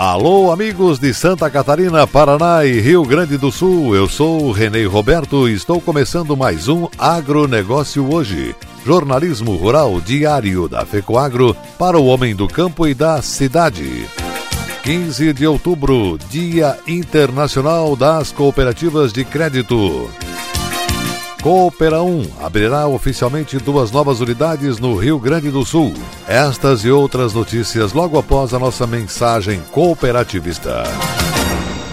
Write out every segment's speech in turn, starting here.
Alô, amigos de Santa Catarina, Paraná e Rio Grande do Sul. Eu sou o Renê Roberto e estou começando mais um Agronegócio hoje. Jornalismo rural diário da FECOAGro para o homem do campo e da cidade. 15 de outubro, Dia Internacional das Cooperativas de Crédito. Coopera 1 abrirá oficialmente duas novas unidades no Rio Grande do Sul. Estas e outras notícias logo após a nossa mensagem cooperativista.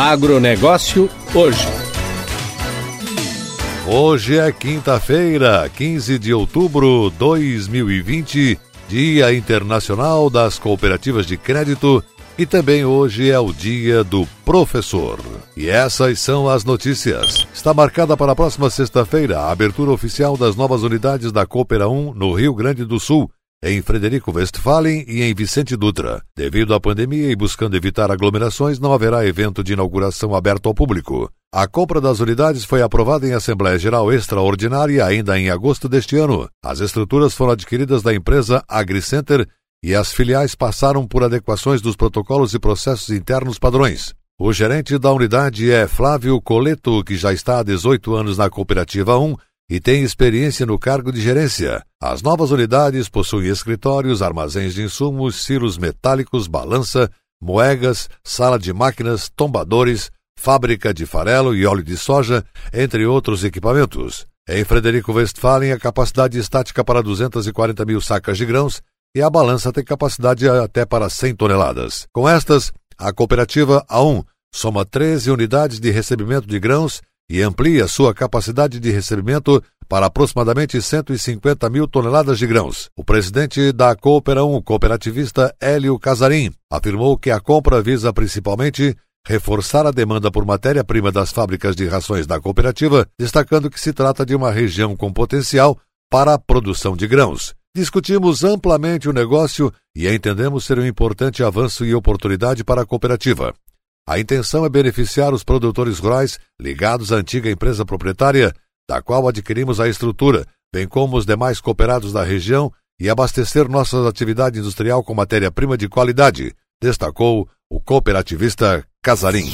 Agronegócio hoje. Hoje é quinta-feira, 15 de outubro de 2020, Dia Internacional das Cooperativas de Crédito e também hoje é o Dia do Professor. E essas são as notícias. Está marcada para a próxima sexta-feira a abertura oficial das novas unidades da Coopera 1 no Rio Grande do Sul, em Frederico Westphalen e em Vicente Dutra. Devido à pandemia e buscando evitar aglomerações, não haverá evento de inauguração aberto ao público. A compra das unidades foi aprovada em Assembleia Geral Extraordinária ainda em agosto deste ano. As estruturas foram adquiridas da empresa AgriCenter e as filiais passaram por adequações dos protocolos e processos internos padrões. O gerente da unidade é Flávio Coleto, que já está há 18 anos na Cooperativa 1 e tem experiência no cargo de gerência. As novas unidades possuem escritórios, armazéns de insumos, silos metálicos, balança, moegas, sala de máquinas, tombadores, fábrica de farelo e óleo de soja, entre outros equipamentos. Em Frederico Westphalen, a capacidade estática para 240 mil sacas de grãos e a balança tem capacidade até para 100 toneladas. Com estas, a cooperativa A1 soma 13 unidades de recebimento de grãos e amplia sua capacidade de recebimento para aproximadamente 150 mil toneladas de grãos. O presidente da Coopera 1, cooperativista Hélio Casarim, afirmou que a compra visa principalmente reforçar a demanda por matéria-prima das fábricas de rações da cooperativa, destacando que se trata de uma região com potencial para a produção de grãos. Discutimos amplamente o negócio e entendemos ser um importante avanço e oportunidade para a cooperativa. A intenção é beneficiar os produtores rurais ligados à antiga empresa proprietária, da qual adquirimos a estrutura, bem como os demais cooperados da região, e abastecer nossa atividade industrial com matéria-prima de qualidade, destacou o cooperativista Casarim.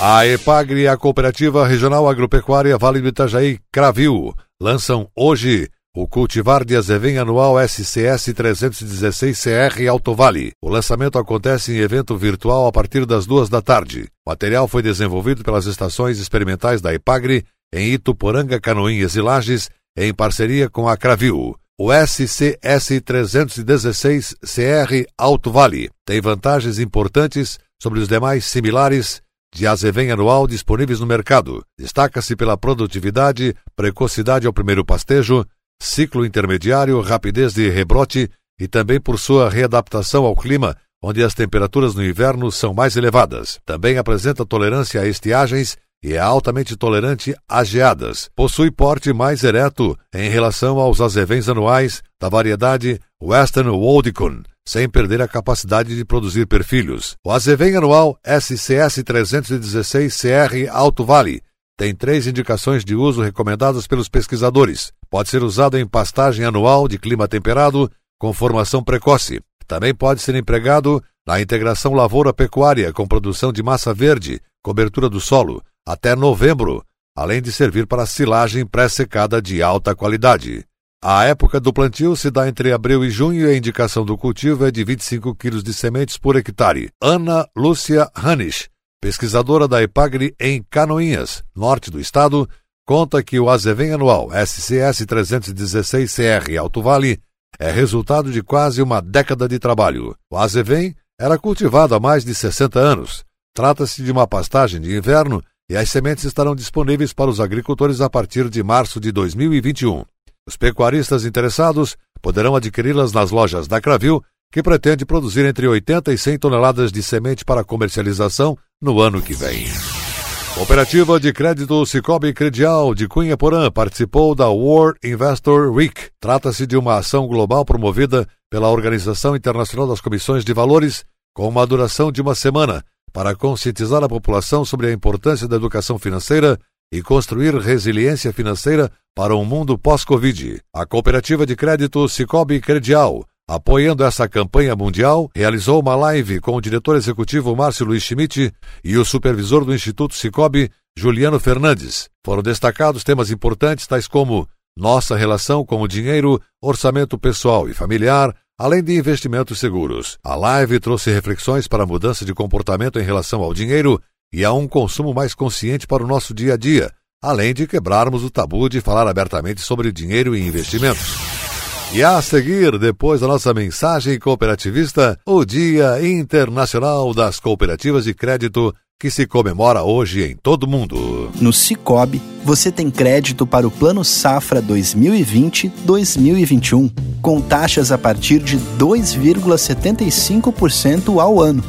A EPAGRE e a Cooperativa Regional Agropecuária Vale do Itajaí Cravil lançam hoje o cultivar de azevém anual SCS 316CR Alto Vale. O lançamento acontece em evento virtual a partir das duas da tarde. O material foi desenvolvido pelas estações experimentais da Ipagre em Ituporanga, Canoinhas e Lages, em parceria com a Cravil. O SCS 316CR Alto Vale tem vantagens importantes sobre os demais similares de azevém anual disponíveis no mercado. Destaca-se pela produtividade, precocidade ao primeiro pastejo, ciclo intermediário, rapidez de rebrote e também por sua readaptação ao clima, onde as temperaturas no inverno são mais elevadas. Também apresenta tolerância a estiagens e é altamente tolerante a geadas. Possui porte mais ereto em relação aos azevens anuais da variedade Western Waldicon, sem perder a capacidade de produzir perfilhos. O azevém anual SCS 316 CR Alto Vale tem três indicações de uso recomendadas pelos pesquisadores. Pode ser usado em pastagem anual de clima temperado com formação precoce. Também pode ser empregado na integração lavoura-pecuária com produção de massa verde, cobertura do solo, até novembro, além de servir para silagem pré-secada de alta qualidade. A época do plantio se dá entre abril e junho e a indicação do cultivo é de 25 kg de sementes por hectare. Ana Lúcia Hanisch, pesquisadora da Epagre em Canoinhas, norte do estado, conta que o azevém anual SCS 316CR Alto Vale é resultado de quase uma década de trabalho. O azevém era cultivado há mais de 60 anos. Trata-se de uma pastagem de inverno e as sementes estarão disponíveis para os agricultores a partir de março de 2021. Os pecuaristas interessados poderão adquiri-las nas lojas da Cravil, que pretende produzir entre 80 e 100 toneladas de semente para comercialização no ano que vem. Cooperativa de Crédito Cicobi Credial de Cunha Porã participou da World Investor Week. Trata-se de uma ação global promovida pela Organização Internacional das Comissões de Valores, com uma duração de uma semana, para conscientizar a população sobre a importância da educação financeira e construir resiliência financeira para um mundo pós-Covid. A cooperativa de crédito Cicobi Credial, apoiando essa campanha mundial, realizou uma live com o diretor executivo Márcio Luiz Schmidt e o supervisor do Instituto Cicobi, Juliano Fernandes. Foram destacados temas importantes tais como nossa relação com o dinheiro, orçamento pessoal e familiar, além de investimentos seguros. A live trouxe reflexões para a mudança de comportamento em relação ao dinheiro e a um consumo mais consciente para o nosso dia a dia, além de quebrarmos o tabu de falar abertamente sobre dinheiro e investimentos. E a seguir, depois da nossa mensagem cooperativista, o Dia Internacional das Cooperativas de Crédito, que se comemora hoje em todo o mundo. No Cicobi, você tem crédito para o Plano Safra 2020-2021, com taxas a partir de 2,75% ao ano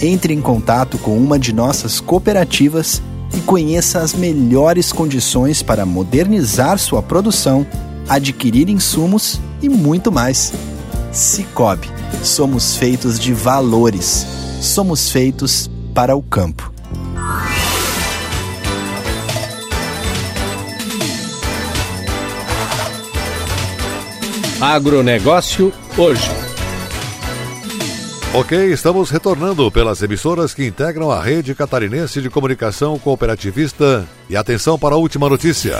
entre em contato com uma de nossas cooperativas e conheça as melhores condições para modernizar sua produção, adquirir insumos e muito mais. Cicobi, somos feitos de valores. Somos feitos para o campo. Agronegócio hoje. Ok, estamos retornando pelas emissoras que integram a rede catarinense de comunicação cooperativista. E atenção para a última notícia.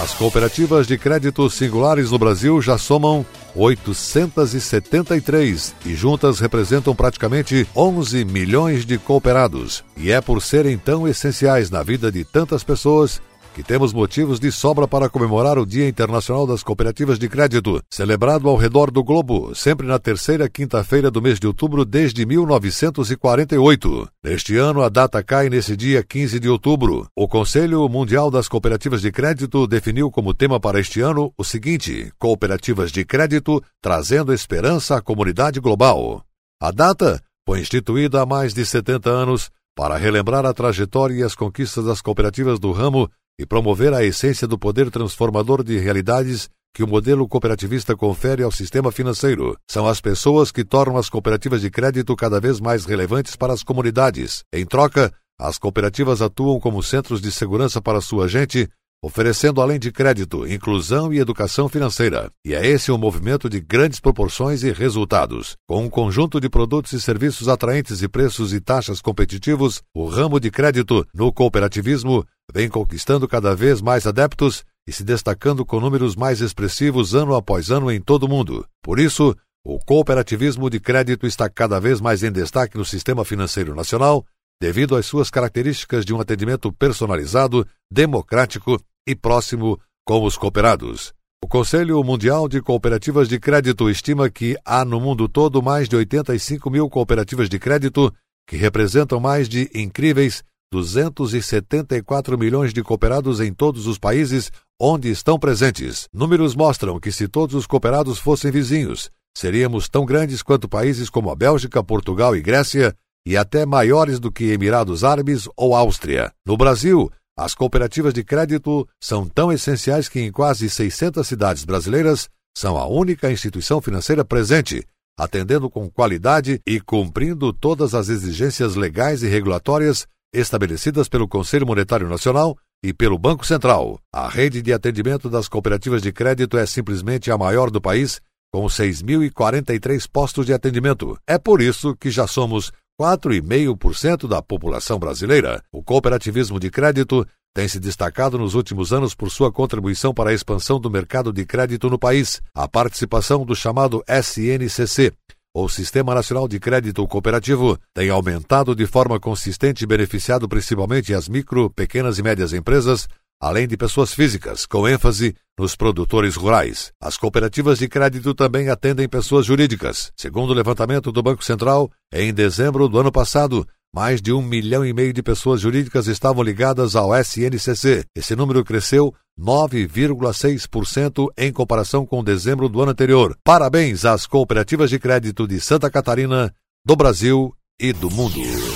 As cooperativas de créditos singulares no Brasil já somam 873 e juntas representam praticamente 11 milhões de cooperados. E é por serem tão essenciais na vida de tantas pessoas que temos motivos de sobra para comemorar o Dia Internacional das Cooperativas de Crédito, celebrado ao redor do globo, sempre na terceira quinta-feira do mês de outubro desde 1948. Neste ano, a data cai nesse dia 15 de outubro. O Conselho Mundial das Cooperativas de Crédito definiu como tema para este ano o seguinte: Cooperativas de Crédito trazendo esperança à comunidade global. A data foi instituída há mais de 70 anos para relembrar a trajetória e as conquistas das cooperativas do ramo e promover a essência do poder transformador de realidades que o modelo cooperativista confere ao sistema financeiro. São as pessoas que tornam as cooperativas de crédito cada vez mais relevantes para as comunidades. Em troca, as cooperativas atuam como centros de segurança para sua gente, oferecendo além de crédito, inclusão e educação financeira. E é esse um movimento de grandes proporções e resultados. Com um conjunto de produtos e serviços atraentes e preços e taxas competitivos, o ramo de crédito no cooperativismo vem conquistando cada vez mais adeptos e se destacando com números mais expressivos ano após ano em todo o mundo. Por isso, o cooperativismo de crédito está cada vez mais em destaque no sistema financeiro nacional, devido às suas características de um atendimento personalizado, democrático e próximo com os cooperados. O Conselho Mundial de Cooperativas de Crédito estima que há no mundo todo mais de 85 mil cooperativas de crédito, que representam mais de incríveis 274 milhões de cooperados em todos os países onde estão presentes. Números mostram que se todos os cooperados fossem vizinhos, seríamos tão grandes quanto países como a Bélgica, Portugal e Grécia, e até maiores do que Emirados Árabes ou Áustria. No Brasil, as cooperativas de crédito são tão essenciais que em quase 600 cidades brasileiras são a única instituição financeira presente, atendendo com qualidade e cumprindo todas as exigências legais e regulatórias estabelecidas pelo Conselho Monetário Nacional e pelo Banco Central. A rede de atendimento das cooperativas de crédito é simplesmente a maior do país, com 6.043 postos de atendimento. É por isso que já somos 4,5% da população brasileira. O cooperativismo de crédito tem se destacado nos últimos anos por sua contribuição para a expansão do mercado de crédito no país. A participação do chamado SNCC, o Sistema Nacional de Crédito Cooperativo tem aumentado de forma consistente beneficiado principalmente as micro, pequenas e médias empresas, além de pessoas físicas, com ênfase nos produtores rurais. As cooperativas de crédito também atendem pessoas jurídicas. Segundo o levantamento do Banco Central, em dezembro do ano passado, mais de um milhão e meio de pessoas jurídicas estavam ligadas ao SNCC. Esse número cresceu 9,6% em comparação com dezembro do ano anterior. Parabéns às cooperativas de crédito de Santa Catarina, do Brasil e do mundo.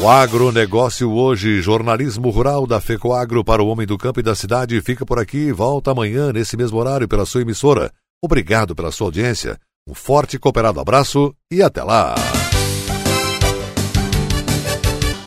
O agronegócio hoje, jornalismo rural da FECOAGro para o homem do campo e da cidade, fica por aqui. Volta amanhã, nesse mesmo horário, pela sua emissora. Obrigado pela sua audiência. Um forte e cooperado abraço e até lá!